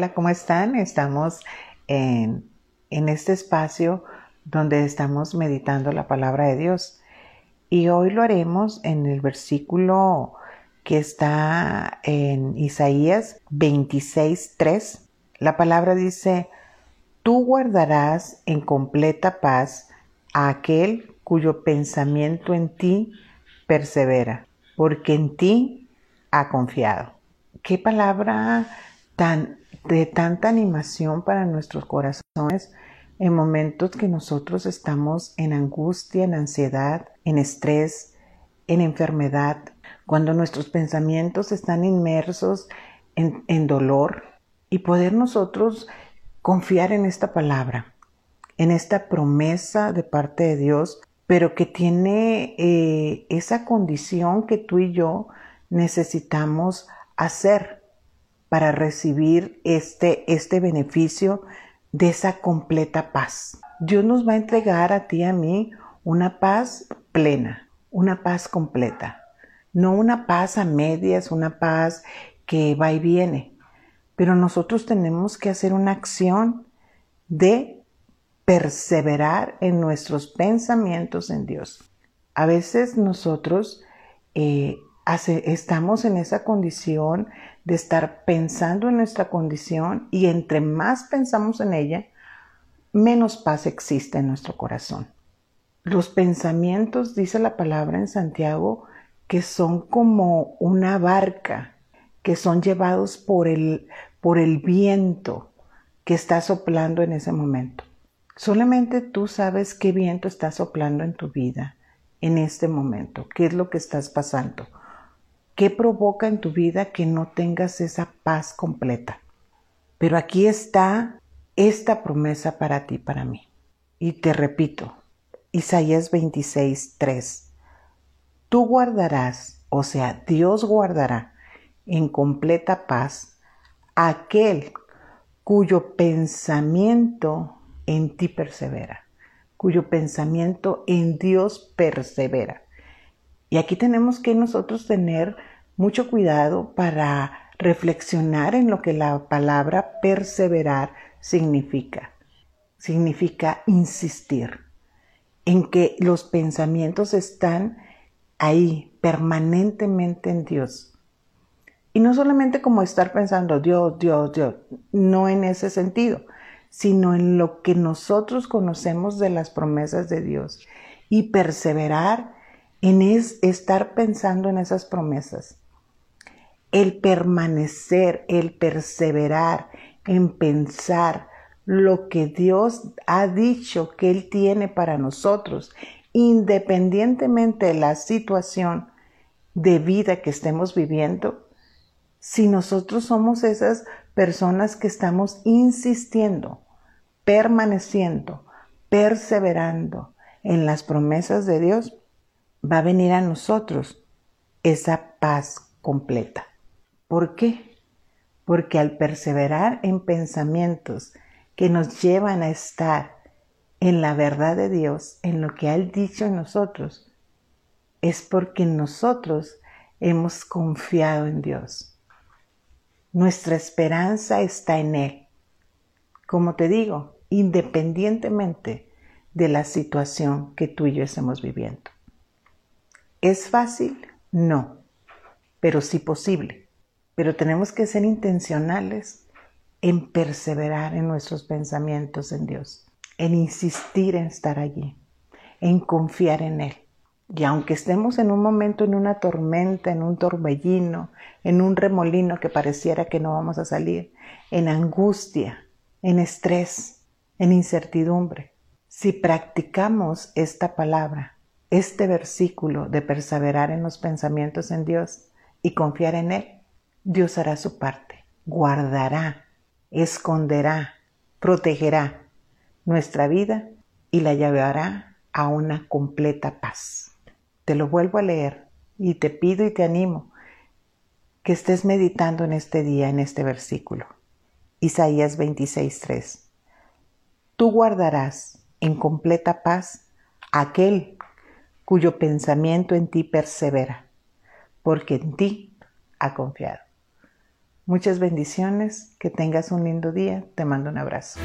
Hola, ¿cómo están? Estamos en, en, este espacio donde estamos meditando la palabra de Dios. Y hoy lo haremos en el versículo que está en Isaías 26.3. La palabra dice, tú guardarás en completa paz a aquel cuyo pensamiento en ti persevera, porque en ti ha confiado. Qué palabra tan de tanta animación para nuestros corazones en momentos que nosotros estamos en angustia, en ansiedad, en estrés, en enfermedad, cuando nuestros pensamientos están inmersos en, en dolor y poder nosotros confiar en esta palabra, en esta promesa de parte de Dios, pero que tiene eh, esa condición que tú y yo necesitamos hacer para recibir este, este beneficio de esa completa paz. Dios nos va a entregar a ti y a mí una paz plena, una paz completa, no una paz a medias, una paz que va y viene, pero nosotros tenemos que hacer una acción de perseverar en nuestros pensamientos en Dios. A veces nosotros eh, estamos en esa condición de estar pensando en nuestra condición y entre más pensamos en ella, menos paz existe en nuestro corazón. Los pensamientos, dice la palabra en Santiago, que son como una barca, que son llevados por el, por el viento que está soplando en ese momento. Solamente tú sabes qué viento está soplando en tu vida en este momento, qué es lo que estás pasando ¿Qué provoca en tu vida que no tengas esa paz completa? Pero aquí está esta promesa para ti, para mí. Y te repito, Isaías 26, 3. Tú guardarás, o sea, Dios guardará en completa paz aquel cuyo pensamiento en ti persevera, cuyo pensamiento en Dios persevera. Y aquí tenemos que nosotros tener mucho cuidado para reflexionar en lo que la palabra perseverar significa. Significa insistir en que los pensamientos están ahí permanentemente en Dios. Y no solamente como estar pensando Dios, Dios, Dios, no en ese sentido, sino en lo que nosotros conocemos de las promesas de Dios y perseverar en es estar pensando en esas promesas. El permanecer, el perseverar en pensar lo que Dios ha dicho que Él tiene para nosotros, independientemente de la situación de vida que estemos viviendo, si nosotros somos esas personas que estamos insistiendo, permaneciendo, perseverando en las promesas de Dios, va a venir a nosotros esa paz completa. ¿Por qué? Porque al perseverar en pensamientos que nos llevan a estar en la verdad de Dios, en lo que ha dicho en nosotros, es porque nosotros hemos confiado en Dios. Nuestra esperanza está en Él. Como te digo, independientemente de la situación que tú y yo estamos viviendo. ¿Es fácil? No, pero sí posible. Pero tenemos que ser intencionales en perseverar en nuestros pensamientos en Dios, en insistir en estar allí, en confiar en Él. Y aunque estemos en un momento, en una tormenta, en un torbellino, en un remolino que pareciera que no vamos a salir, en angustia, en estrés, en incertidumbre, si practicamos esta palabra, este versículo de perseverar en los pensamientos en Dios y confiar en Él, Dios hará su parte, guardará, esconderá, protegerá nuestra vida y la llevará a una completa paz. Te lo vuelvo a leer y te pido y te animo que estés meditando en este día, en este versículo. Isaías 26:3. Tú guardarás en completa paz aquel cuyo pensamiento en ti persevera, porque en ti ha confiado. Muchas bendiciones, que tengas un lindo día, te mando un abrazo.